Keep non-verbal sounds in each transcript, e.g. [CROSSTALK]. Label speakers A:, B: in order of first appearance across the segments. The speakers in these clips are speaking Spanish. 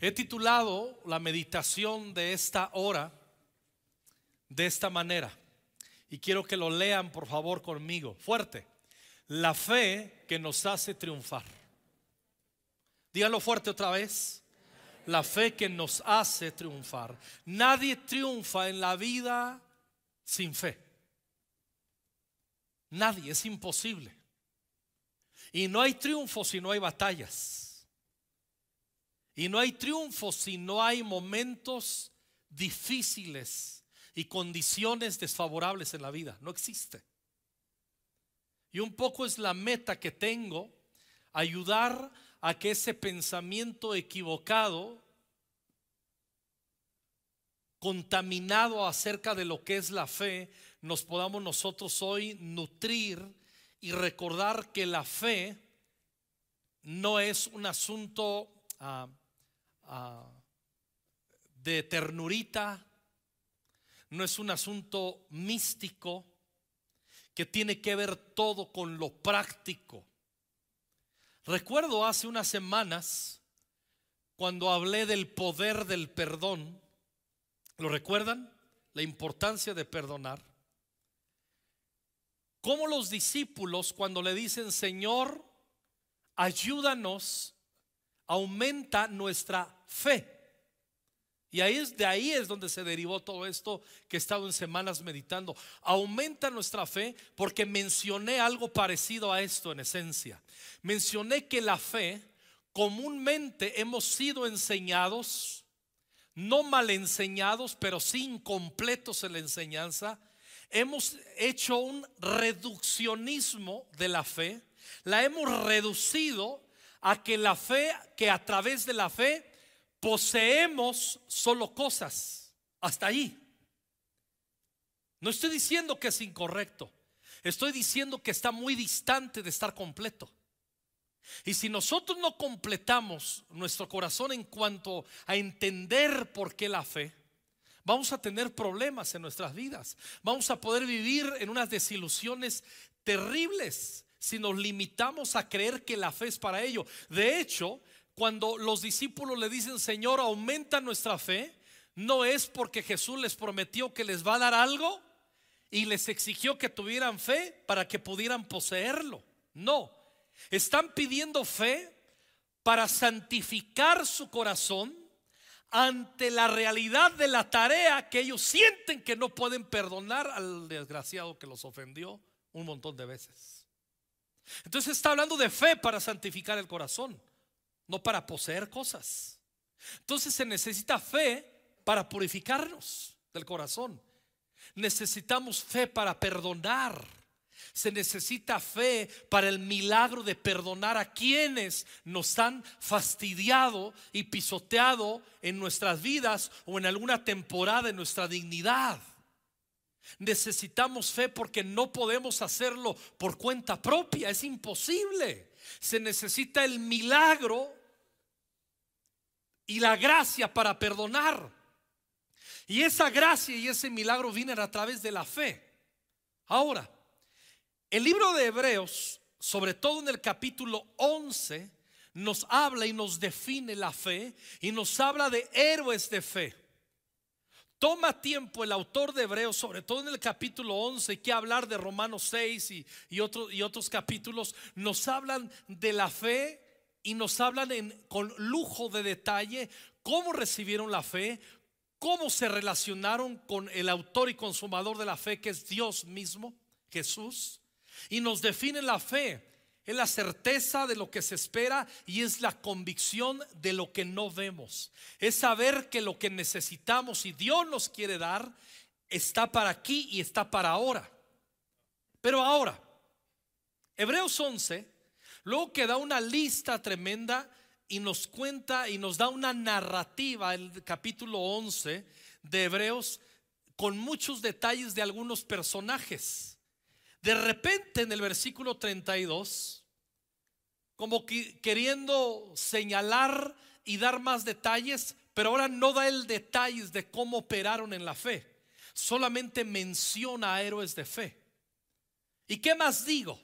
A: He titulado la meditación de esta hora de esta manera. Y quiero que lo lean por favor conmigo. Fuerte. La fe que nos hace triunfar. Díganlo fuerte otra vez. La fe que nos hace triunfar. Nadie triunfa en la vida sin fe. Nadie, es imposible. Y no hay triunfo si no hay batallas. Y no hay triunfo si no hay momentos difíciles y condiciones desfavorables en la vida. No existe. Y un poco es la meta que tengo, ayudar a que ese pensamiento equivocado, contaminado acerca de lo que es la fe, nos podamos nosotros hoy nutrir y recordar que la fe no es un asunto ah, ah, de ternurita, no es un asunto místico que tiene que ver todo con lo práctico. Recuerdo hace unas semanas cuando hablé del poder del perdón, ¿lo recuerdan? La importancia de perdonar. Como los discípulos cuando le dicen, Señor, ayúdanos, aumenta nuestra fe. Y ahí es, de ahí es donde se derivó todo esto que he estado en semanas meditando. Aumenta nuestra fe porque mencioné algo parecido a esto en esencia. Mencioné que la fe comúnmente hemos sido enseñados, no mal enseñados, pero sí incompletos en la enseñanza. Hemos hecho un reduccionismo de la fe. La hemos reducido a que la fe, que a través de la fe poseemos solo cosas. Hasta ahí. No estoy diciendo que es incorrecto. Estoy diciendo que está muy distante de estar completo. Y si nosotros no completamos nuestro corazón en cuanto a entender por qué la fe, vamos a tener problemas en nuestras vidas. Vamos a poder vivir en unas desilusiones terribles si nos limitamos a creer que la fe es para ello. De hecho, cuando los discípulos le dicen, Señor, aumenta nuestra fe, no es porque Jesús les prometió que les va a dar algo y les exigió que tuvieran fe para que pudieran poseerlo. No, están pidiendo fe para santificar su corazón ante la realidad de la tarea que ellos sienten que no pueden perdonar al desgraciado que los ofendió un montón de veces. Entonces está hablando de fe para santificar el corazón no para poseer cosas. Entonces se necesita fe para purificarnos del corazón. Necesitamos fe para perdonar. Se necesita fe para el milagro de perdonar a quienes nos han fastidiado y pisoteado en nuestras vidas o en alguna temporada de nuestra dignidad. Necesitamos fe porque no podemos hacerlo por cuenta propia, es imposible. Se necesita el milagro y la gracia para perdonar. Y esa gracia y ese milagro vienen a través de la fe. Ahora, el libro de Hebreos, sobre todo en el capítulo 11, nos habla y nos define la fe y nos habla de héroes de fe. Toma tiempo el autor de Hebreos, sobre todo en el capítulo 11, que hablar de Romanos 6 y, y otros capítulos, nos hablan de la fe y nos hablan con lujo de detalle cómo recibieron la fe, cómo se relacionaron con el autor y consumador de la fe, que es Dios mismo, Jesús, y nos define la fe. Es la certeza de lo que se espera y es la convicción de lo que no vemos. Es saber que lo que necesitamos y Dios nos quiere dar está para aquí y está para ahora. Pero ahora, Hebreos 11 Luego que da una lista tremenda y nos cuenta y nos da una narrativa, el capítulo 11 de Hebreos, con muchos detalles de algunos personajes. De repente en el versículo 32, como que queriendo señalar y dar más detalles, pero ahora no da el detalles de cómo operaron en la fe, solamente menciona a héroes de fe. ¿Y qué más digo?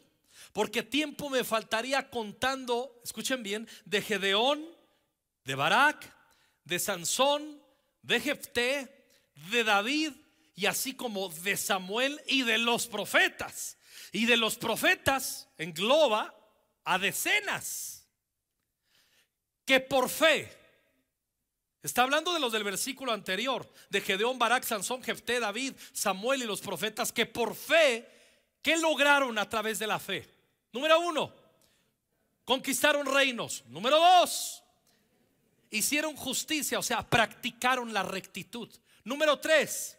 A: porque tiempo me faltaría contando, escuchen bien, de Gedeón, de Barak, de Sansón, de Jefté, de David y así como de Samuel y de los profetas. Y de los profetas engloba a decenas que por fe, está hablando de los del versículo anterior, de Gedeón, Barak, Sansón, Jefté, David, Samuel y los profetas, que por fe, ¿qué lograron a través de la fe? Número uno, conquistaron reinos. Número dos, hicieron justicia, o sea, practicaron la rectitud. Número tres,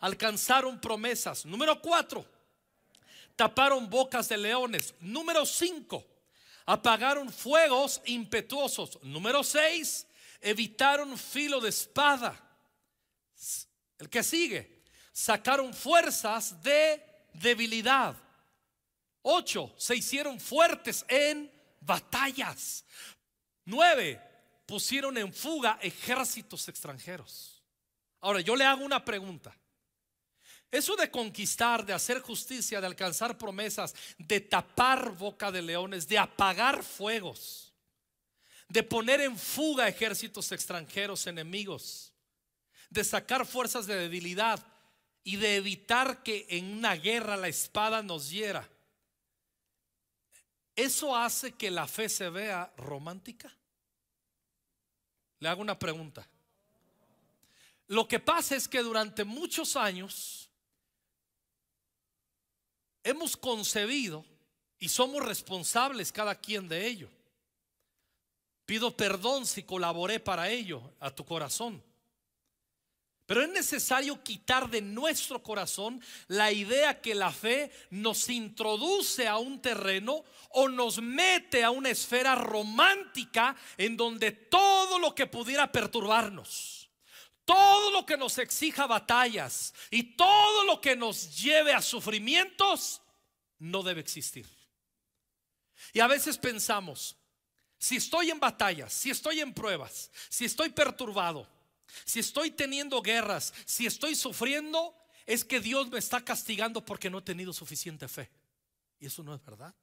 A: alcanzaron promesas. Número cuatro, taparon bocas de leones. Número cinco, apagaron fuegos impetuosos. Número seis, evitaron filo de espada. El que sigue, sacaron fuerzas de debilidad. Ocho, se hicieron fuertes en batallas. Nueve, pusieron en fuga ejércitos extranjeros. Ahora, yo le hago una pregunta. Eso de conquistar, de hacer justicia, de alcanzar promesas, de tapar boca de leones, de apagar fuegos, de poner en fuga ejércitos extranjeros enemigos, de sacar fuerzas de debilidad y de evitar que en una guerra la espada nos hiera. ¿Eso hace que la fe se vea romántica? Le hago una pregunta. Lo que pasa es que durante muchos años hemos concebido y somos responsables cada quien de ello. Pido perdón si colaboré para ello a tu corazón. Pero es necesario quitar de nuestro corazón la idea que la fe nos introduce a un terreno o nos mete a una esfera romántica en donde todo lo que pudiera perturbarnos todo lo que nos exija batallas y todo lo que nos lleve a sufrimientos no debe existir. Y a veces pensamos, si estoy en batallas, si estoy en pruebas, si estoy perturbado, si estoy teniendo guerras, si estoy sufriendo, es que Dios me está castigando porque no he tenido suficiente fe. Y eso no es verdad.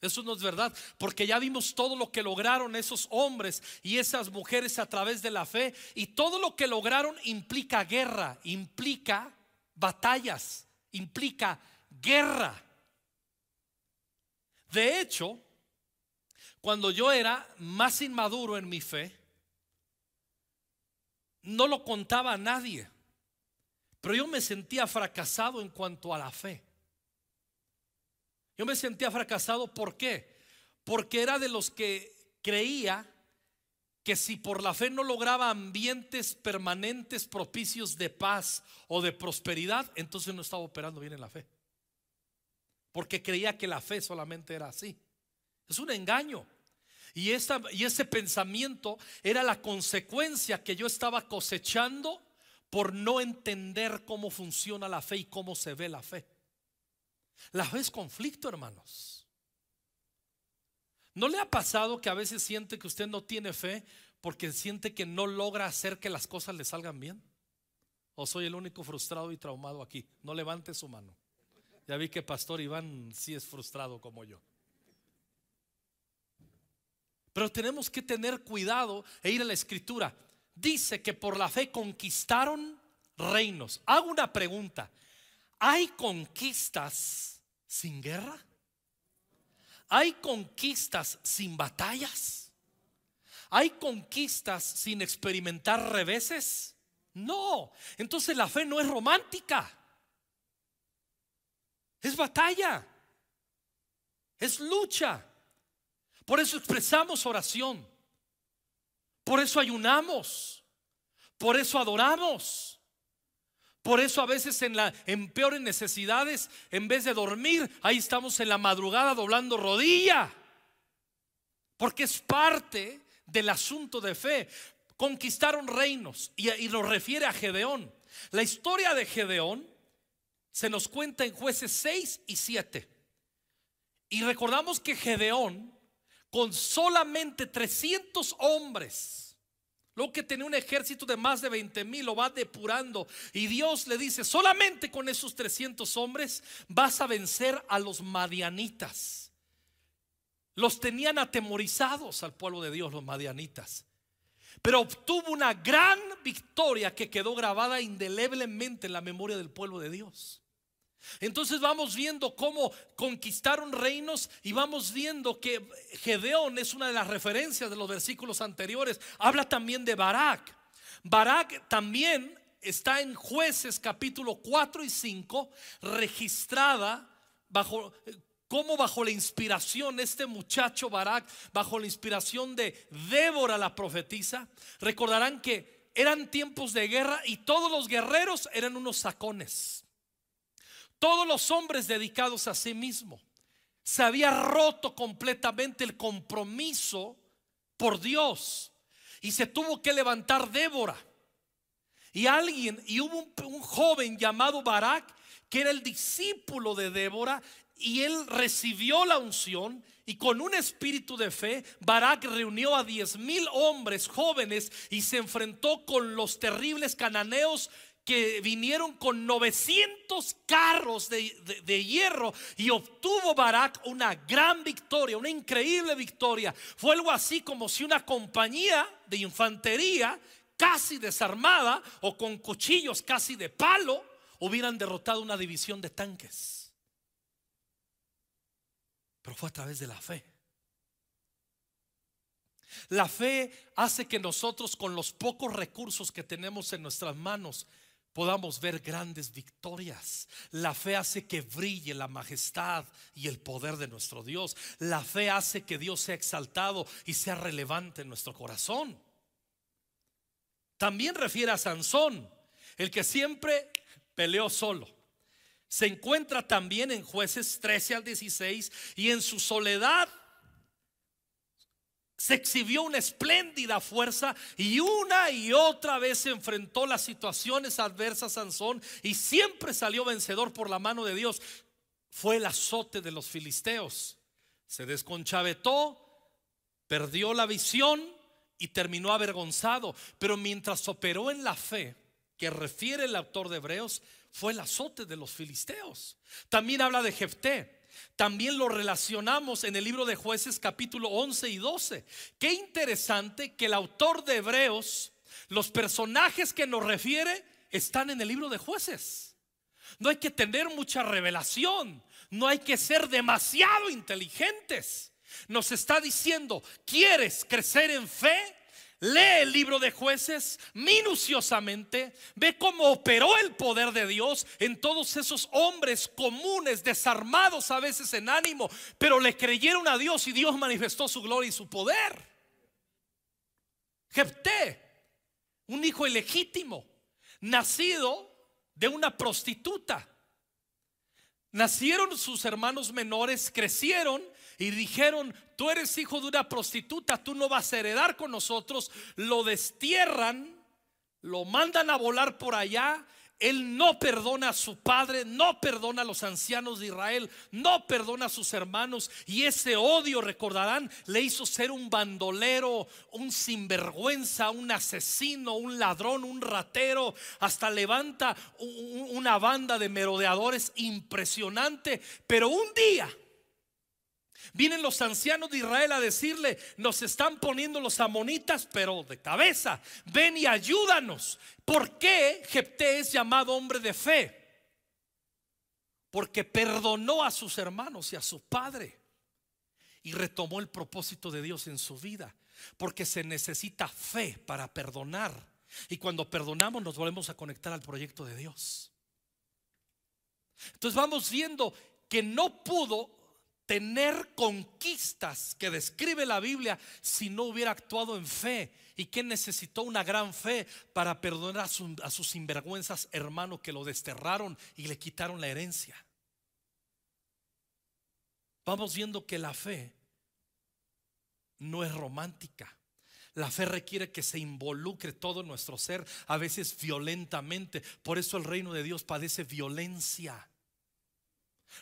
A: Eso no es verdad, porque ya vimos todo lo que lograron esos hombres y esas mujeres a través de la fe. Y todo lo que lograron implica guerra, implica batallas, implica guerra. De hecho, cuando yo era más inmaduro en mi fe, no lo contaba a nadie, pero yo me sentía fracasado en cuanto a la fe. Yo me sentía fracasado, ¿por qué? Porque era de los que creía que si por la fe no lograba ambientes permanentes propicios de paz o de prosperidad, entonces no estaba operando bien en la fe. Porque creía que la fe solamente era así. Es un engaño. Y, y ese pensamiento era la consecuencia que yo estaba cosechando por no entender cómo funciona la fe y cómo se ve la fe. La fe es conflicto, hermanos. ¿No le ha pasado que a veces siente que usted no tiene fe porque siente que no logra hacer que las cosas le salgan bien? ¿O soy el único frustrado y traumado aquí? No levante su mano. Ya vi que Pastor Iván sí es frustrado como yo. Pero tenemos que tener cuidado e ir a la escritura. Dice que por la fe conquistaron reinos. Hago una pregunta. ¿Hay conquistas sin guerra? ¿Hay conquistas sin batallas? ¿Hay conquistas sin experimentar reveses? No. Entonces la fe no es romántica. Es batalla. Es lucha. Por eso expresamos oración. Por eso ayunamos. Por eso adoramos. Por eso a veces en, la, en peores necesidades, en vez de dormir, ahí estamos en la madrugada doblando rodilla. Porque es parte del asunto de fe. Conquistaron reinos y, y nos refiere a Gedeón. La historia de Gedeón se nos cuenta en jueces 6 y 7. Y recordamos que Gedeón, con solamente 300 hombres, Luego que tenía un ejército de más de 20 mil, lo va depurando. Y Dios le dice, solamente con esos 300 hombres vas a vencer a los madianitas. Los tenían atemorizados al pueblo de Dios, los madianitas. pero obtuvo una gran victoria que quedó grabada indeleblemente en la memoria del pueblo de Dios. Entonces vamos viendo cómo conquistaron reinos y vamos viendo que Gedeón es una de las referencias de los versículos anteriores. Habla también de Barak. Barak también está en jueces capítulo 4 y 5, registrada bajo como bajo la inspiración este muchacho Barak, bajo la inspiración de Débora la profetisa, recordarán que eran tiempos de guerra y todos los guerreros eran unos sacones. Todos los hombres dedicados a sí mismo. Se había roto completamente el compromiso por Dios y se tuvo que levantar Débora. Y alguien, y hubo un, un joven llamado Barak, que era el discípulo de Débora, y él recibió la unción y con un espíritu de fe, Barak reunió a diez mil hombres jóvenes y se enfrentó con los terribles cananeos que vinieron con 900 carros de, de, hierro y obtuvo Barak una gran victoria, una increíble victoria. Fue algo así como si una compañía de infantería casi desarmada o con cuchillos casi de palo hubieran derrotado una división de tanques. Pero fue a través de la fe. La fe hace que nosotros con los pocos recursos que tenemos en nuestras manos podamos ver grandes victorias. La fe hace que brille la majestad y el poder de nuestro Dios. La fe hace que Dios sea exaltado y sea relevante en nuestro corazón. También refiere a Sansón, el que siempre peleó solo. Se encuentra también en jueces 13 al 16 y en su soledad se exhibió una espléndida fuerza y una y otra vez se enfrentó las situaciones adversas Sansón y siempre salió vencedor por la mano de Dios. Fue el azote de los filisteos. Se desconchavetó, perdió la visión y terminó avergonzado. Pero mientras operó en la fe, que refiere el autor de Hebreos, fue el azote de los filisteos. También habla de Jefté. También lo relacionamos en el libro de jueces capítulo 11 y 12. Qué interesante que el autor de Hebreos, los personajes que nos refiere, están en el libro de jueces. No hay que tener mucha revelación, no hay que ser demasiado inteligentes. Nos está diciendo, ¿quieres crecer en fe? Lee el libro de jueces minuciosamente, ve cómo operó el poder de Dios en todos esos hombres comunes, desarmados a veces en ánimo, pero le creyeron a Dios y Dios manifestó su gloria y su poder. Jepté, un hijo ilegítimo, nacido de una prostituta. Nacieron sus hermanos menores, crecieron y dijeron, tú eres hijo de una prostituta, tú no vas a heredar con nosotros, lo destierran, lo mandan a volar por allá. Él no perdona a su padre, no perdona a los ancianos de Israel, no perdona a sus hermanos. Y ese odio, recordarán, le hizo ser un bandolero, un sinvergüenza, un asesino, un ladrón, un ratero. Hasta levanta una banda de merodeadores impresionante. Pero un día Vienen los ancianos de Israel a decirle, nos están poniendo los amonitas, pero de cabeza, ven y ayúdanos. ¿Por qué Jepté es llamado hombre de fe? Porque perdonó a sus hermanos y a su padre y retomó el propósito de Dios en su vida. Porque se necesita fe para perdonar. Y cuando perdonamos nos volvemos a conectar al proyecto de Dios. Entonces vamos viendo que no pudo tener conquistas que describe la Biblia si no hubiera actuado en fe y que necesitó una gran fe para perdonar a, sus sinvergüenzas hermanos que lo desterraron y le quitaron la herencia. Vamos viendo que la fe no es romántica. La fe requiere que se involucre todo nuestro ser, a veces violentamente. Por eso el reino de Dios padece violencia.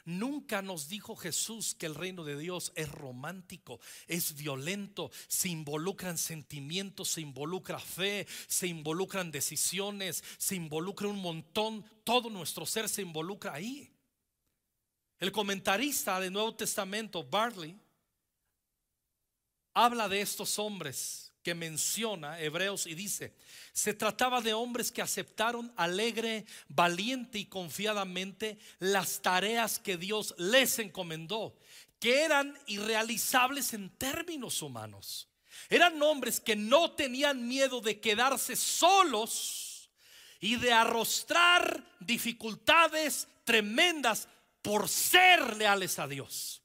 A: Nunca nos dijo Jesús que el reino de Dios es romántico, es violento, se involucran sentimientos, se involucra fe, se involucran decisiones, se involucra un montón, todo nuestro ser se involucra ahí. El comentarista del Nuevo Testamento, Barley, habla de estos hombres que menciona Hebreos y dice, se trataba de hombres que aceptaron alegre, valiente y confiadamente las tareas que Dios les encomendó, que eran irrealizables en términos humanos. Eran hombres que no tenían miedo de quedarse solos y de arrostrar dificultades tremendas por ser leales a Dios.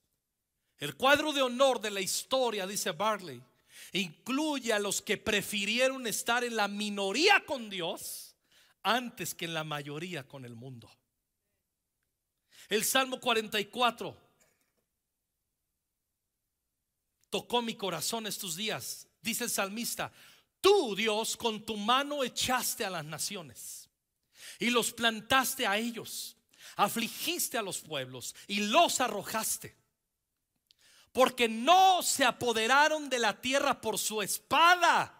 A: El cuadro de honor de la historia, dice Barley, incluye a los que prefirieron estar en la minoría con Dios antes que en la mayoría con el mundo. El Salmo 44 tocó mi corazón estos días. Dice el salmista, tú Dios con tu mano echaste a las naciones y los plantaste a ellos, afligiste a los pueblos y los arrojaste porque no se apoderaron de la tierra por su espada,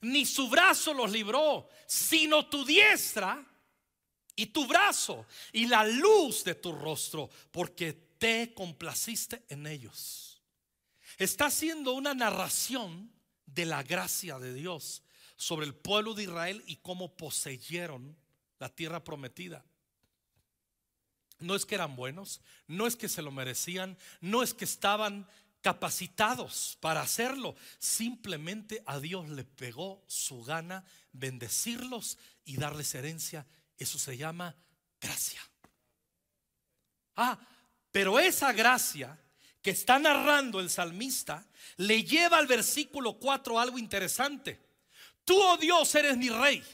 A: ni su brazo los libró, sino tu diestra y tu brazo y la luz de tu rostro, porque te complaciste en ellos. Está haciendo una narración de la gracia de Dios sobre el pueblo de Israel y cómo poseyeron la tierra prometida. No es que eran buenos, no es que se lo merecían, no es que estaban capacitados para hacerlo. Simplemente a Dios le pegó su gana bendecirlos y darles herencia. Eso se llama gracia. Ah, pero esa gracia que está narrando el salmista le lleva al versículo 4 algo interesante. Tú, oh Dios, eres mi rey.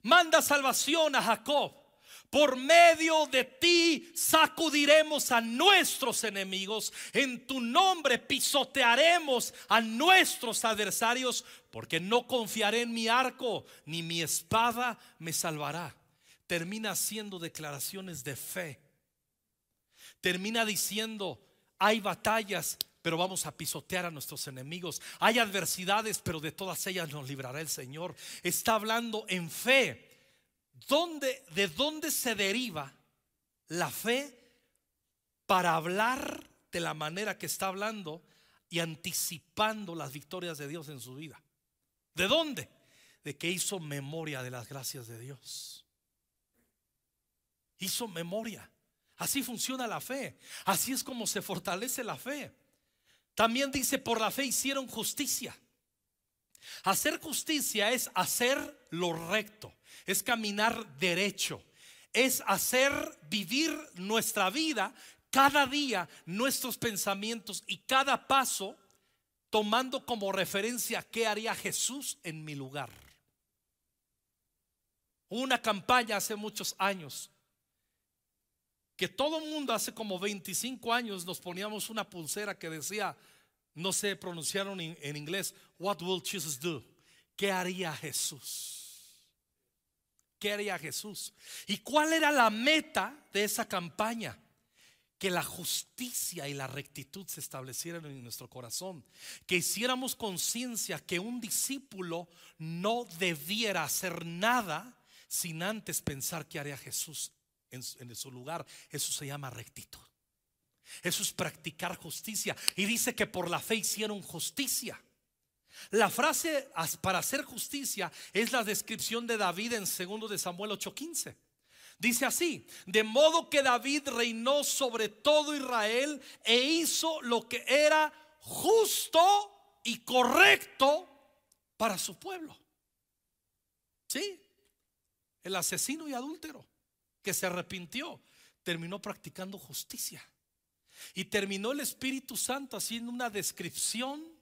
A: Manda salvación a Jacob por medio de ti sacudiremos a nuestros enemigos. En tu nombre pisotearemos a nuestros adversarios, porque no confiaré en mi arco, ni mi espada me salvará. Termina haciendo declaraciones de fe. Termina diciendo, hay batallas, pero vamos a pisotear a nuestros enemigos. Hay adversidades, pero de todas ellas nos librará el Señor. Está hablando en fe ¿Dónde, ¿De dónde se deriva la fe para hablar de la manera que está hablando y anticipando las victorias de Dios en su vida? ¿De dónde? De que hizo memoria de las gracias de Dios. Hizo memoria. Así funciona la fe. Así es como se fortalece la fe. También dice, por la fe hicieron justicia. Hacer justicia es hacer lo recto es caminar derecho, es hacer vivir nuestra vida cada día, nuestros pensamientos y cada paso tomando como referencia qué haría Jesús en mi lugar. Una campaña hace muchos años que todo el mundo hace como 25 años nos poníamos una pulsera que decía, no sé, pronunciaron en inglés, What will Jesus do? ¿Qué haría Jesús? ¿Qué haría Jesús? ¿Y cuál era la meta de esa campaña? Que la justicia y la rectitud se establecieran en nuestro corazón. Que hiciéramos conciencia que un discípulo no debiera hacer nada sin antes pensar que haría Jesús en, en su lugar. Eso se llama rectitud. Eso es practicar justicia. Y dice que por la fe hicieron justicia. La frase para hacer justicia es la descripción de David en 2 de Samuel 8:15. Dice así, de modo que David reinó sobre todo Israel e hizo lo que era justo y correcto para su pueblo. Sí, el asesino y adúltero que se arrepintió terminó practicando justicia. Y terminó el Espíritu Santo haciendo una descripción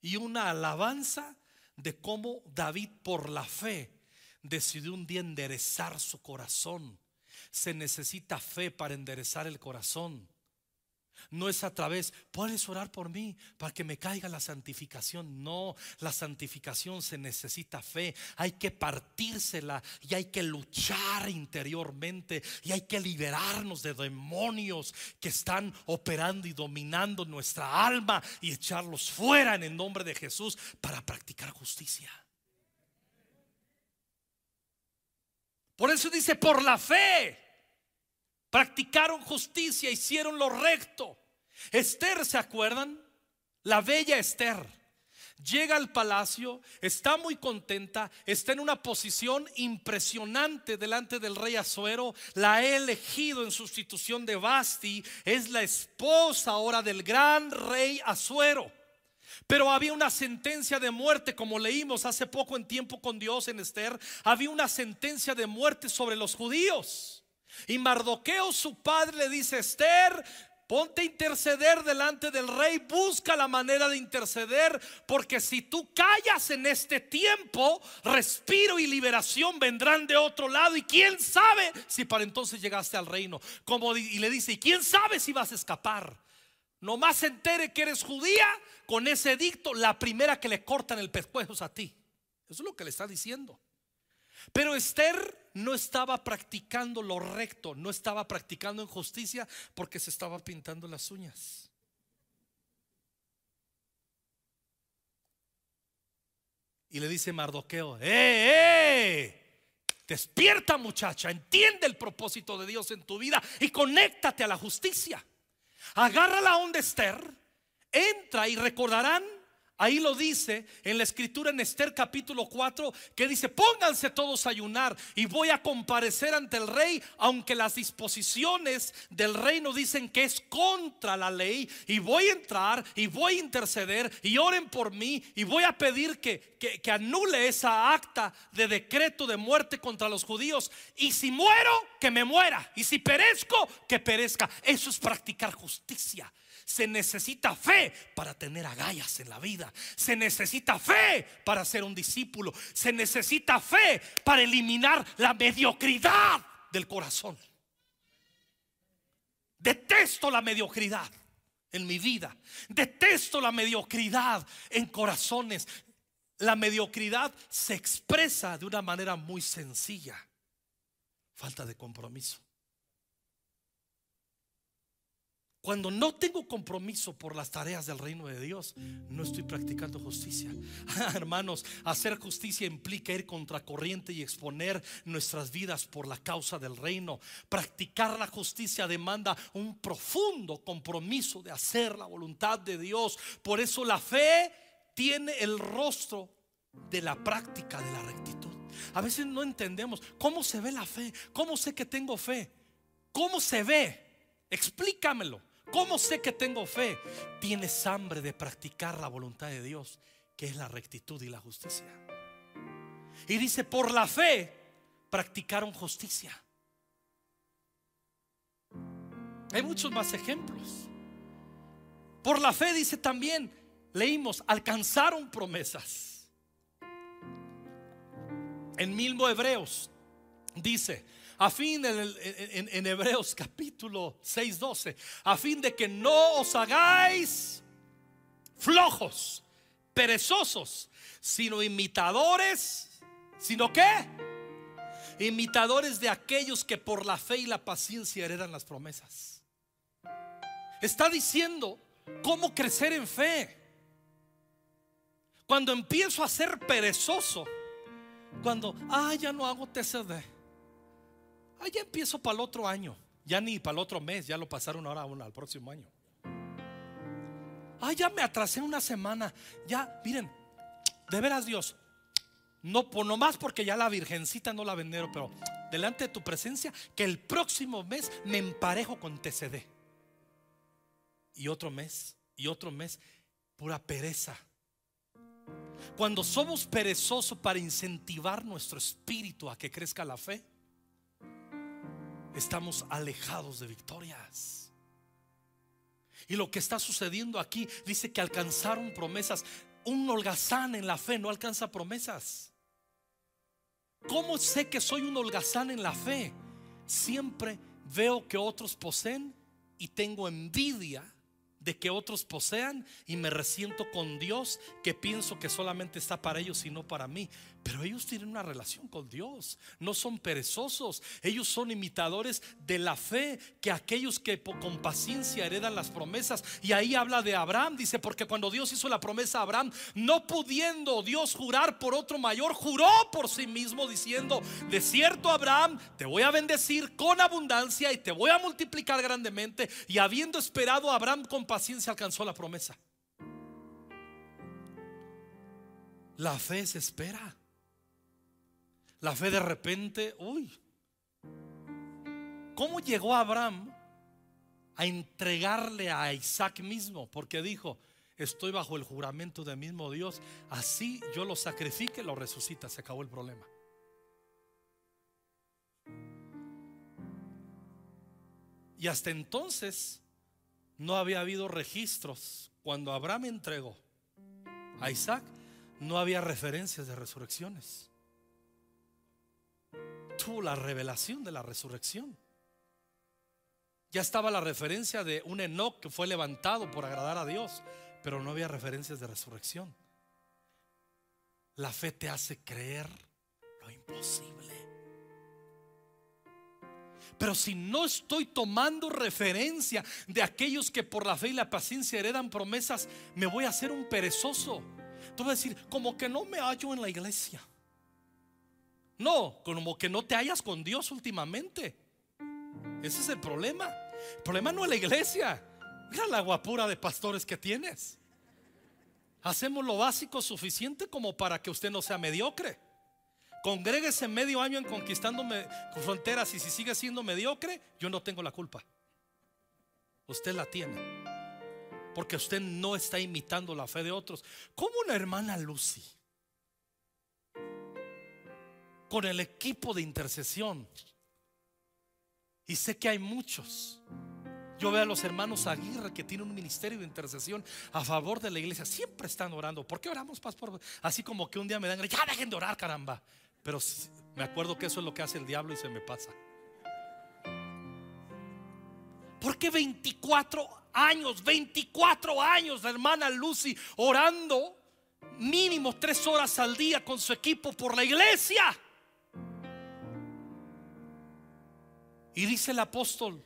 A: y una alabanza de cómo David por la fe decidió un día enderezar su corazón. Se necesita fe para enderezar el corazón. No es a través, puedes orar por mí para que me caiga la santificación. No, la santificación se necesita fe. Hay que partírsela y hay que luchar interiormente y hay que liberarnos de demonios que están operando y dominando nuestra alma y echarlos fuera en el nombre de Jesús para practicar justicia. Por eso dice, por la fe practicaron justicia, hicieron lo recto. Esther, ¿se acuerdan? La bella Esther, llega al palacio, está muy contenta, está en una posición impresionante delante del rey Azuero, la ha elegido en sustitución de Basti, es la esposa ahora del gran rey Azuero. Pero había una sentencia de muerte, como leímos hace poco en tiempo con Dios en Esther, había una sentencia de muerte sobre los judíos. Y Mardoqueo, su padre, le dice, Esther, Ponte a interceder delante del rey, busca la manera de interceder, porque si tú callas en este tiempo, respiro y liberación vendrán de otro lado. Y quién sabe si para entonces llegaste al reino. Como, y le dice, y quién sabe si vas a escapar. Nomás se entere que eres judía, con ese edicto, la primera que le cortan el pescuezo es a ti. Eso es lo que le está diciendo. Pero Esther no estaba practicando lo recto, no estaba practicando en justicia porque se estaba pintando las uñas. Y le dice Mardoqueo, ¡eh, eh! Despierta muchacha, entiende el propósito de Dios en tu vida y conéctate a la justicia. Agarra la onda Esther, entra y recordarán Ahí lo dice en la escritura en Esther capítulo 4 que dice, pónganse todos a ayunar y voy a comparecer ante el rey, aunque las disposiciones del reino dicen que es contra la ley y voy a entrar y voy a interceder y oren por mí y voy a pedir que, que, que anule esa acta de decreto de muerte contra los judíos y si muero, que me muera y si perezco, que perezca. Eso es practicar justicia. Se necesita fe para tener agallas en la vida. Se necesita fe para ser un discípulo. Se necesita fe para eliminar la mediocridad del corazón. Detesto la mediocridad en mi vida. Detesto la mediocridad en corazones. La mediocridad se expresa de una manera muy sencilla. Falta de compromiso. Cuando no tengo compromiso por las tareas del reino de Dios, no estoy practicando justicia. [LAUGHS] Hermanos, hacer justicia implica ir contracorriente y exponer nuestras vidas por la causa del reino. Practicar la justicia demanda un profundo compromiso de hacer la voluntad de Dios. Por eso la fe tiene el rostro de la práctica de la rectitud. A veces no entendemos cómo se ve la fe, cómo sé que tengo fe, cómo se ve. Explícamelo. ¿Cómo sé que tengo fe? Tienes hambre de practicar la voluntad de Dios, que es la rectitud y la justicia. Y dice, por la fe practicaron justicia. Hay muchos más ejemplos. Por la fe dice también, leímos, alcanzaron promesas. En mismo Hebreos dice, a fin en, Hebreos capítulo 6, 12, a fin de que no os hagáis flojos, perezosos, sino imitadores, sino qué? Imitadores de aquellos que por la fe y la paciencia heredan las promesas. Está diciendo cómo crecer en fe. Cuando empiezo a ser perezoso, cuando, ah, ya no hago TCD Ah, ya empiezo para el otro año. Ya ni para el otro mes, ya lo pasaron ahora al próximo año. Ah, ya me atrasé una semana. Ya, miren, de veras Dios, no por más porque ya la virgencita no la vendieron, pero delante de tu presencia, que el próximo mes me emparejo con TCD. Y otro mes, y otro mes, pura pereza. Cuando somos perezosos para incentivar nuestro espíritu a que crezca la fe, estamos alejados de victorias. Y lo que está sucediendo aquí dice que alcanzaron promesas. Un holgazán en la fe no alcanza promesas. ¿Cómo sé que soy un holgazán en la fe? Siempre veo que otros poseen y tengo envidia de que otros posean y me resiento con Dios que pienso que solamente está para ellos y no para mí. Pero ellos tienen una relación con Dios, no son perezosos, ellos son imitadores de la fe que aquellos que con paciencia heredan las promesas. Y ahí habla de Abraham, dice, porque cuando Dios hizo la promesa a Abraham, no pudiendo Dios jurar por otro mayor, juró por sí mismo diciendo, de cierto Abraham, te voy a bendecir con abundancia y te voy a multiplicar grandemente. Y habiendo esperado Abraham con paciencia alcanzó la promesa. La fe se espera. La fe de repente, uy. ¿Cómo llegó Abraham a entregarle a Isaac mismo? Porque dijo, estoy bajo el juramento del mismo Dios, así yo lo sacrifique, lo resucita, se acabó el problema. Y hasta entonces no había habido registros. Cuando Abraham entregó a Isaac, no había referencias de resurrecciones. Tuvo la revelación de la resurrección. Ya estaba la referencia de un Enoch que fue levantado por agradar a Dios, pero no había referencias de resurrección. La fe te hace creer lo imposible. Pero si no estoy tomando referencia de aquellos que por la fe y la paciencia heredan promesas, me voy a hacer un perezoso. Tú vas a decir, como que no me hallo en la iglesia. No, como que no te hallas con Dios últimamente. Ese es el problema. El problema no es la iglesia. Mira la guapura de pastores que tienes. Hacemos lo básico suficiente como para que usted no sea mediocre. Congréguese medio año en conquistando fronteras y si sigue siendo mediocre, yo no tengo la culpa. Usted la tiene. Porque usted no está imitando la fe de otros. Como una hermana Lucy, con el equipo de intercesión, y sé que hay muchos. Yo veo a los hermanos Aguirre que tienen un ministerio de intercesión a favor de la iglesia. Siempre están orando. ¿Por qué oramos, pastor? Así como que un día me dan, ya dejen de orar, caramba. Pero me acuerdo que eso es lo que hace el diablo y se me pasa. Porque 24 años, 24 años la hermana Lucy orando mínimo tres horas al día con su equipo por la iglesia. Y dice el apóstol,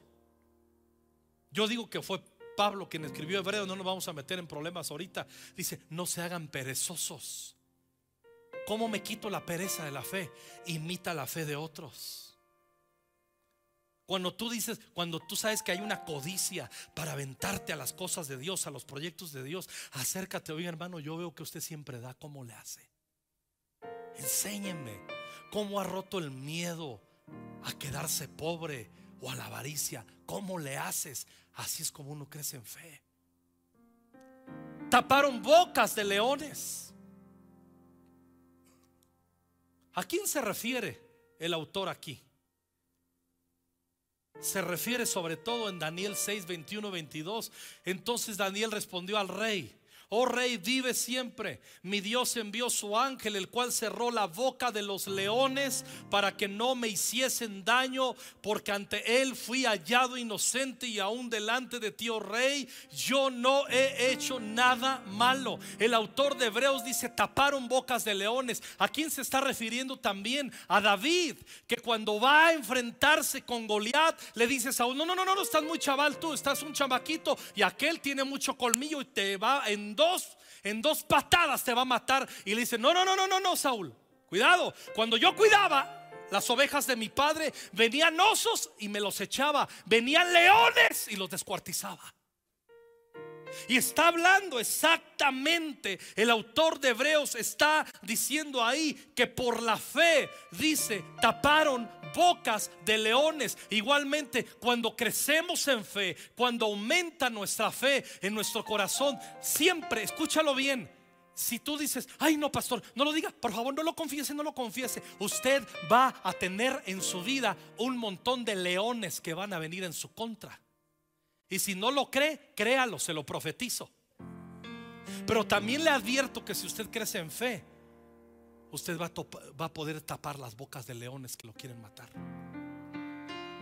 A: yo digo que fue Pablo quien escribió Hebreo, no nos vamos a meter en problemas ahorita. Dice, no se hagan perezosos ¿Cómo me quito la pereza de la fe? Imita la fe de otros. Cuando tú dices, cuando tú sabes que hay una codicia para aventarte a las cosas de Dios, a los proyectos de Dios, acércate, oye hermano, yo veo que usted siempre da, ¿cómo le hace? Enséñeme cómo ha roto el miedo a quedarse pobre o a la avaricia. ¿Cómo le haces? Así es como uno crece en fe. Taparon bocas de leones. ¿A quién se refiere el autor aquí? Se refiere sobre todo en Daniel 6, 21, 22. Entonces Daniel respondió al rey, Oh rey, vive siempre. Mi Dios envió su ángel, el cual cerró la boca de los leones para que no me hiciesen daño, porque ante él fui hallado inocente y aún delante de ti, oh rey, yo no he hecho nada malo. El autor de Hebreos dice, taparon bocas de leones. ¿A quién se está refiriendo también? A David, que cuando va a enfrentarse con Goliat, le dice Saúl, no, no, no, no, estás muy chaval tú, estás un chamaquito y aquel tiene mucho colmillo y te va en en dos patadas te va a matar. Y le dice, no, no, no, no, no, no, Saúl, cuidado. Cuando yo cuidaba las ovejas de mi padre, venían osos y me los echaba. Venían leones y los descuartizaba. Y está hablando exactamente, el autor de Hebreos está diciendo ahí que por la fe, dice, taparon bocas de leones. Igualmente, cuando crecemos en fe, cuando aumenta nuestra fe en nuestro corazón, siempre, escúchalo bien, si tú dices, ay no, pastor, no lo diga, por favor, no lo confiese, no lo confiese. Usted va a tener en su vida un montón de leones que van a venir en su contra. Y si no lo cree, créalo, se lo profetizo. Pero también le advierto que si usted crece en fe, usted va a, poder tapar las bocas de leones que lo quieren matar.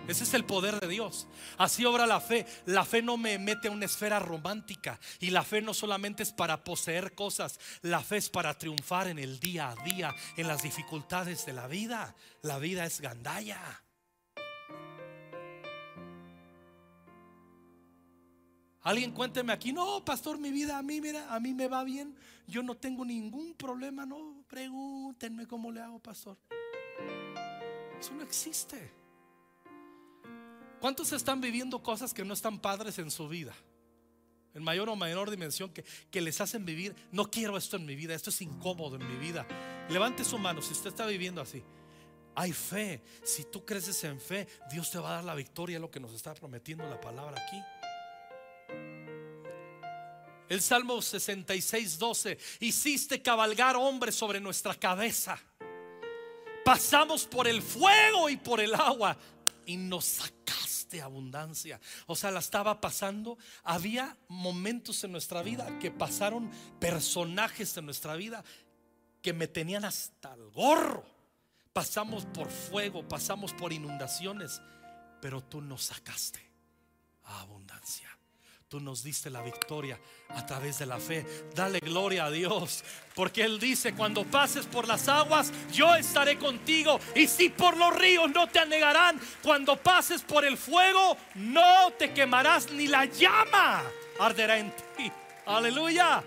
A: Ese es el poder de Dios. Así obra la fe. La fe no me mete a una esfera romántica. Y la fe no solamente es para poseer cosas. La fe es para triunfar en el día a día, en las dificultades de la vida. La vida es gandalla. Alguien cuénteme aquí, no, pastor, mi vida a mí, mira, a mí me va bien, yo no tengo ningún problema, no, pregúntenme cómo le hago, pastor. Eso no existe. ¿Cuántos están viviendo cosas que no están padres en su vida? en mayor o menor dimensión, que, que les hacen vivir, no quiero esto en mi vida, esto es incómodo en mi vida. Levante su mano si usted está viviendo así. Hay fe. Si tú creces en fe, Dios te va a dar la victoria, lo que nos está prometiendo la palabra aquí. El Salmo 66, 12. Hiciste cabalgar hombres sobre nuestra cabeza. Pasamos por el fuego y por el agua y nos sacaste abundancia. O sea, la estaba pasando. Había momentos en nuestra vida que pasaron personajes en nuestra vida que me tenían hasta el gorro. Pasamos por fuego, pasamos por inundaciones, pero tú nos sacaste abundancia. Tú nos diste la victoria a través de la fe. Dale gloria a Dios. Porque Él dice, cuando pases por las aguas, yo estaré contigo. Y si por los ríos no te anegarán, cuando pases por el fuego, no te quemarás ni la llama arderá en ti. Aleluya.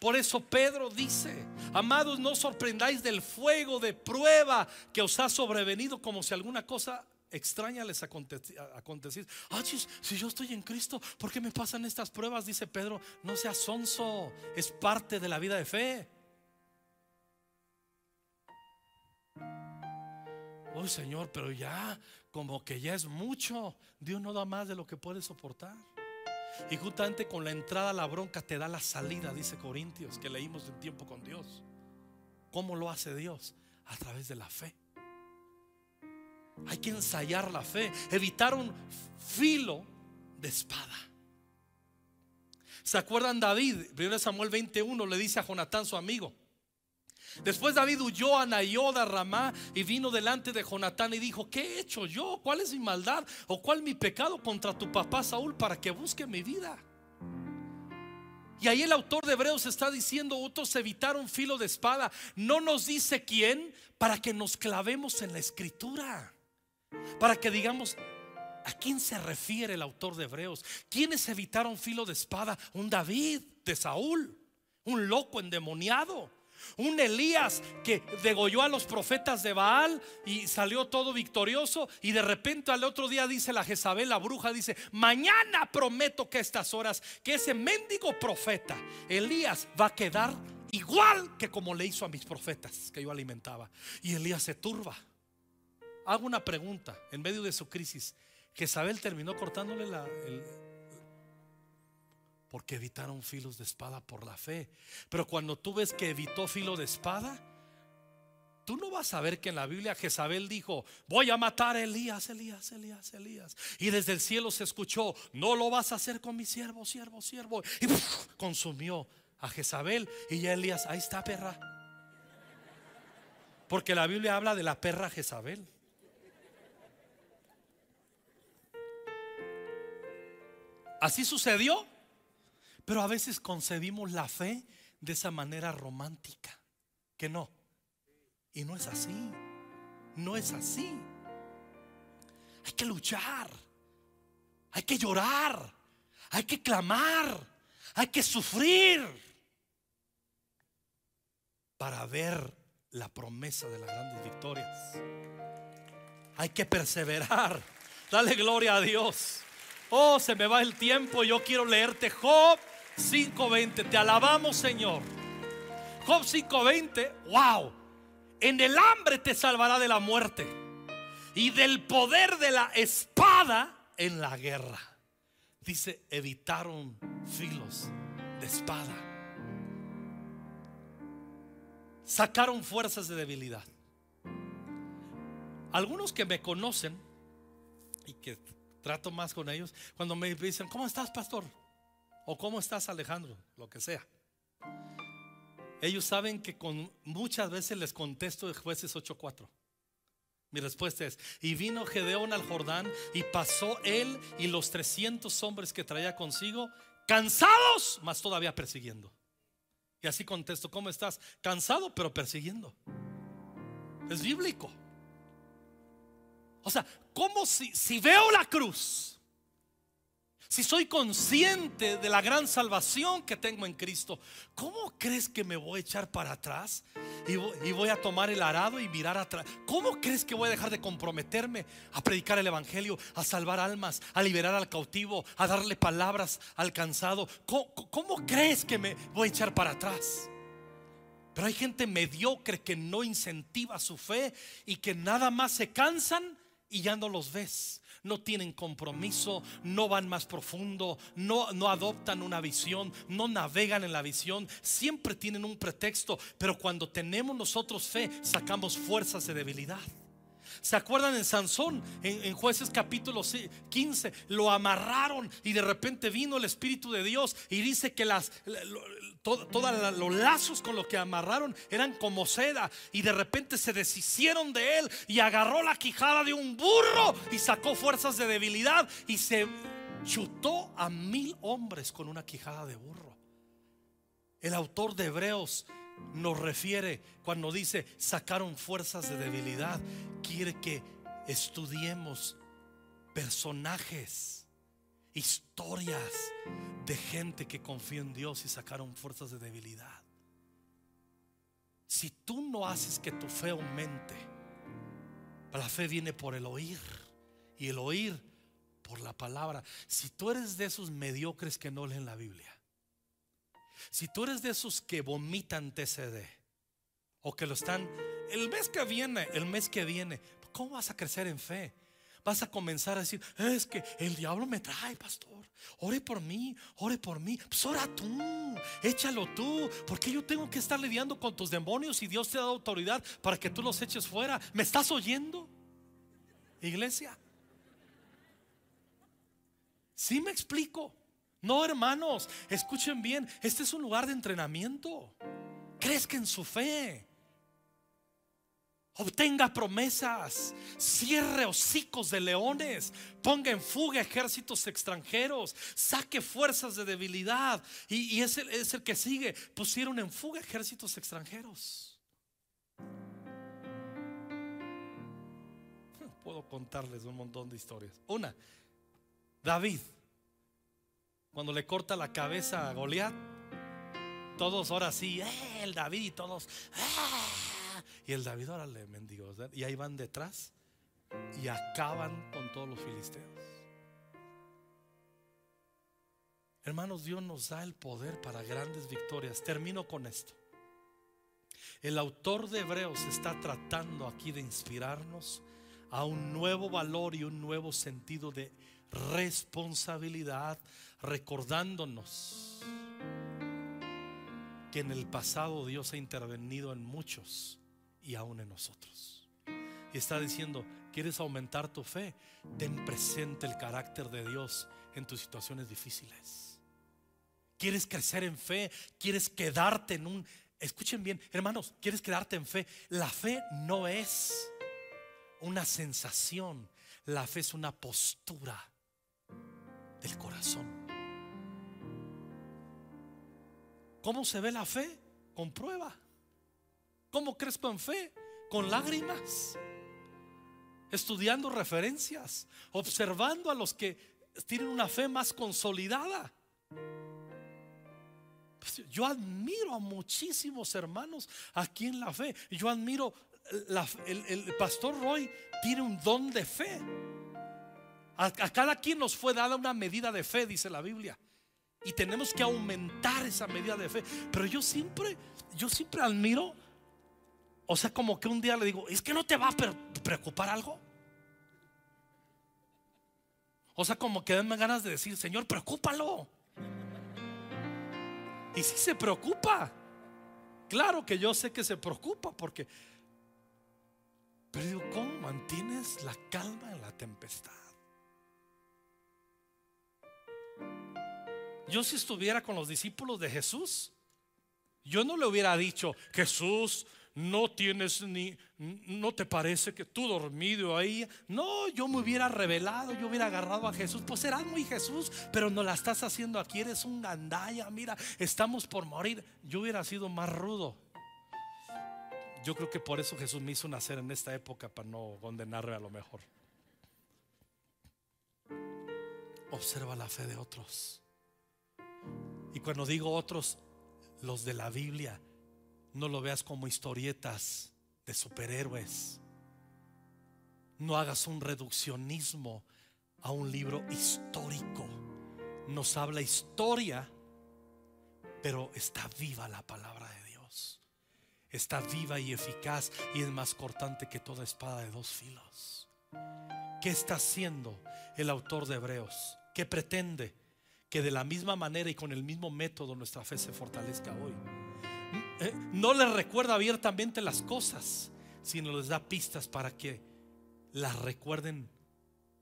A: Por eso Pedro dice, amados, no sorprendáis del fuego de prueba que os ha sobrevenido como si alguna cosa extraña les acontecer. Ah, si yo estoy en Cristo, ¿por qué me pasan estas pruebas? Dice Pedro, no seas sonso, es parte de la vida de fe. Oh Señor, pero ya, como que ya es mucho. Dios no da más de lo que puede soportar. Y justamente con la entrada a la bronca te da la salida, dice Corintios, que leímos en tiempo con Dios. ¿Cómo lo hace Dios? A través de la fe. Hay que ensayar la fe, evitar un filo de espada. ¿Se acuerdan David? 1 Samuel 21 le dice a Jonatán su amigo. Después David huyó a Nayoda Ramá y vino delante de Jonatán y dijo, ¿qué he hecho yo? ¿Cuál es mi maldad o cuál mi pecado contra tu papá Saúl para que busque mi vida? Y ahí el autor de Hebreos está diciendo, otros evitaron filo de espada. No nos dice quién para que nos clavemos en la escritura. Para que digamos, ¿a quién se refiere el autor de Hebreos? ¿Quiénes evitaron filo de espada? Un David de Saúl, un loco endemoniado. Un Elías que degolló a los profetas de Baal y salió todo victorioso y de repente al otro día dice la Jezabel, la bruja, dice, mañana prometo que estas horas, que ese mendigo profeta, Elías, va a quedar igual que como le hizo a mis profetas que yo alimentaba. Y Elías se turba hago una pregunta en medio de su crisis. Jezabel terminó cortándole la... porque evitaron filos de espada por la fe. Pero cuando tú ves que evitó filo de espada, tú no vas a ver que en la Biblia Jezabel dijo, voy a matar a Elías, Elías, Elías, Elías. Y desde el cielo se escuchó, no lo vas a hacer con mi siervo, siervo, siervo. Y consumió a Jezabel. Y ya Elías, ahí está perra. Porque la Biblia habla de la perra Jezabel. Así sucedió. Pero a veces concebimos la fe de esa manera romántica. Que no. Y no es así. No es así. Hay que luchar. Hay que llorar. Hay que clamar. Hay que sufrir. Para ver la promesa de las grandes victorias. Hay que perseverar. Dale gloria a Dios. Oh, se me va el tiempo. Yo quiero leerte Job 5:20. Te alabamos, Señor. Job 5:20. Wow. En el hambre te salvará de la muerte y del poder de la espada en la guerra. Dice, evitaron filos de espada. Sacaron fuerzas de debilidad. Algunos que me conocen y que trato más con ellos cuando me dicen, ¿cómo estás, pastor? O ¿cómo estás, Alejandro? Lo que sea. Ellos saben que con muchas veces les contesto de jueces 8:4. Mi respuesta es, y vino Gedeón al Jordán y pasó él y los 300 hombres que traía consigo, cansados, mas todavía persiguiendo. Y así contesto, ¿cómo estás? Cansado, pero persiguiendo. Es bíblico. O sea, como si, si veo la cruz, si soy consciente de la gran salvación que tengo en Cristo, ¿cómo crees que me voy a echar para atrás? Y voy, a tomar el arado y mirar atrás. ¿Cómo crees que voy a dejar de comprometerme a predicar el Evangelio, a salvar almas, a liberar al cautivo, a darle palabras al cansado? cómo crees que me voy a echar para atrás? Pero hay gente mediocre que no incentiva su fe y que nada más se cansan y ya no los ves no tienen compromiso, no van más profundo, no, no adoptan una visión, no navegan en la visión, siempre tienen un pretexto, pero cuando tenemos nosotros fe, sacamos fuerzas de debilidad. ¿Se acuerdan en Sansón, en, jueces capítulo 15? Lo amarraron y de repente vino el Espíritu de Dios y dice que las, todos los lazos con los que amarraron eran como seda y de repente se deshicieron de él y agarró la quijada de un burro y sacó fuerzas de debilidad y se chutó a mil hombres con una quijada de burro. El autor de Hebreos nos refiere cuando dice sacaron fuerzas de debilidad. Quiere que estudiemos personajes, historias de gente que confió en Dios y sacaron fuerzas de debilidad. Si tú no haces que tu fe aumente, la fe viene por el oír y el oír por la palabra. Si tú eres de esos mediocres que no leen la Biblia, si tú eres de esos que vomitan TCD o que lo están el mes que viene, el mes que viene, ¿cómo vas a crecer en fe? Vas a comenzar a decir, es que el diablo me trae, pastor. Ore por mí, ore por mí. Pues ora tú, échalo tú. Porque yo tengo que estar lidiando con tus demonios y Dios te dado autoridad para que tú los eches fuera. ¿Me estás oyendo, iglesia? ¿Sí me explico? No, hermanos, escuchen bien, este es un lugar de entrenamiento. Crezca en su fe. Obtenga promesas, cierre hocicos de leones, ponga en fuga ejércitos extranjeros, saque fuerzas de debilidad. Y, es, el, es el que sigue, pusieron en fuga ejércitos extranjeros. Puedo contarles un montón de historias. Una, David cuando le corta la cabeza a Goliat, todos ahora sí, eh, el David todos, ah". y el David ahora le mendigó, y ahí van detrás y acaban con todos los filisteos. Hermanos, Dios nos da el poder para grandes victorias. Termino con esto. El autor de Hebreos está tratando aquí de inspirarnos a un nuevo valor y un nuevo sentido de responsabilidad recordándonos que en el pasado Dios ha intervenido en muchos y aún en nosotros. Y está diciendo, ¿quieres aumentar tu fe? Ten presente el carácter de Dios en tus situaciones difíciles. ¿Quieres crecer en fe? ¿Quieres quedarte en un... Escuchen bien, hermanos, ¿quieres quedarte en fe? La fe no es una sensación, la fe es una postura del corazón. ¿Cómo se ve la fe? Con prueba. ¿Cómo crezco en fe? Con lágrimas. Estudiando referencias. Observando a los que tienen una fe más consolidada. Pues, yo admiro a muchísimos hermanos aquí en la fe. Yo admiro, el, el, pastor Roy tiene un don de fe. a cada quien nos fue dada una medida de fe, dice la Biblia. Y tenemos que aumentar esa medida de fe. Pero yo siempre, yo siempre admiro, o sea, como que un día le digo, es que no te va a preocupar algo. O sea, como que denme ganas de decir, Señor, preocúpalo. Y si se preocupa. Claro que yo sé que se preocupa porque... Pero digo, ¿cómo mantienes la calma en la tempestad? Yo si estuviera con los discípulos de Jesús, yo no le hubiera dicho, Jesús, no tienes ni, no te parece que tú dormido ahí. No, yo me hubiera revelado, yo hubiera agarrado a Jesús. Pues serás muy Jesús, pero no la estás haciendo aquí, eres un gandaya. Mira, estamos por morir. Yo hubiera sido más rudo. Yo creo que por eso Jesús me hizo nacer en esta época para no condenarme a lo mejor. observa la fe de otros. Y cuando digo otros, los de la Biblia, no lo veas como historietas de superhéroes. No hagas un reduccionismo a un libro histórico. Nos habla historia, pero está viva la palabra de Dios. Está viva y eficaz y es más cortante que toda espada de dos filos. ¿Qué está haciendo el autor de Hebreos? ¿Qué pretende? Que de la misma manera y con el mismo método nuestra fe se fortalezca hoy. Eh, no les recuerda abiertamente las cosas, sino les da pistas para que las recuerden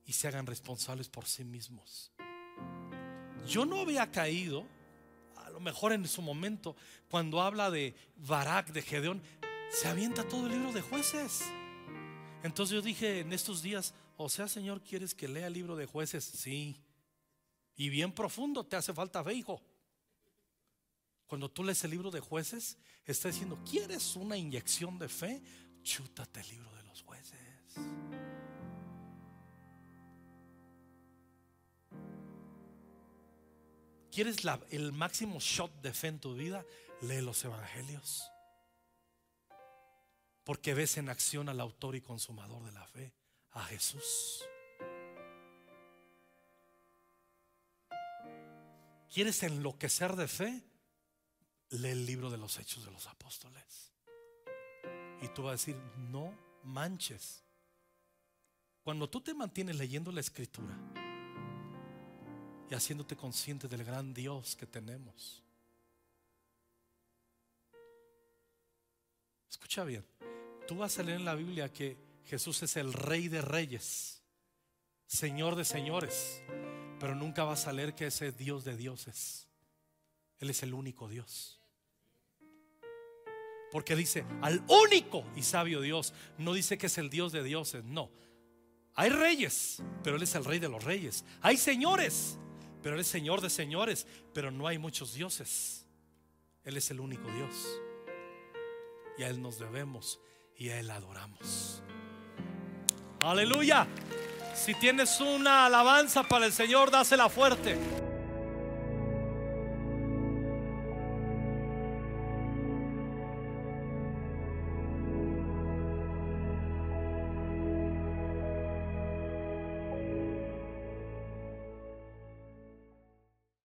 A: y se hagan responsables por sí mismos. Yo no había caído, a lo mejor en su momento, cuando habla de Barak, de Gedeón, se avienta todo el libro de jueces. Entonces yo dije en estos días, o sea, Señor, ¿quieres que lea el libro de jueces? Sí. Y bien profundo, te hace falta fe, hijo. Cuando tú lees el libro de jueces, está diciendo, ¿quieres una inyección de fe? Chútate el libro de los jueces. ¿Quieres el máximo shot de fe en tu vida? Lee los evangelios. Porque ves en acción al autor y consumador de la fe, a Jesús. ¿Quieres enloquecer de fe? Lee el libro de los hechos de los apóstoles. Y tú vas a decir, no manches. Cuando tú te mantienes leyendo la escritura y haciéndote consciente del gran Dios que tenemos. Escucha bien, tú vas a leer en la Biblia que Jesús es el rey de reyes, Señor de señores, pero nunca vas a leer que ese Dios de dioses. Él es el único Dios. Porque dice al único y sabio Dios. No dice que es el Dios de dioses. No. Hay reyes, pero Él es el rey de los reyes. Hay señores, pero Él es Señor de señores. Pero no hay muchos dioses. Él es el único Dios. Y a Él nos debemos y a Él adoramos. Aleluya. Si tienes una alabanza para el Señor, dásela fuerte.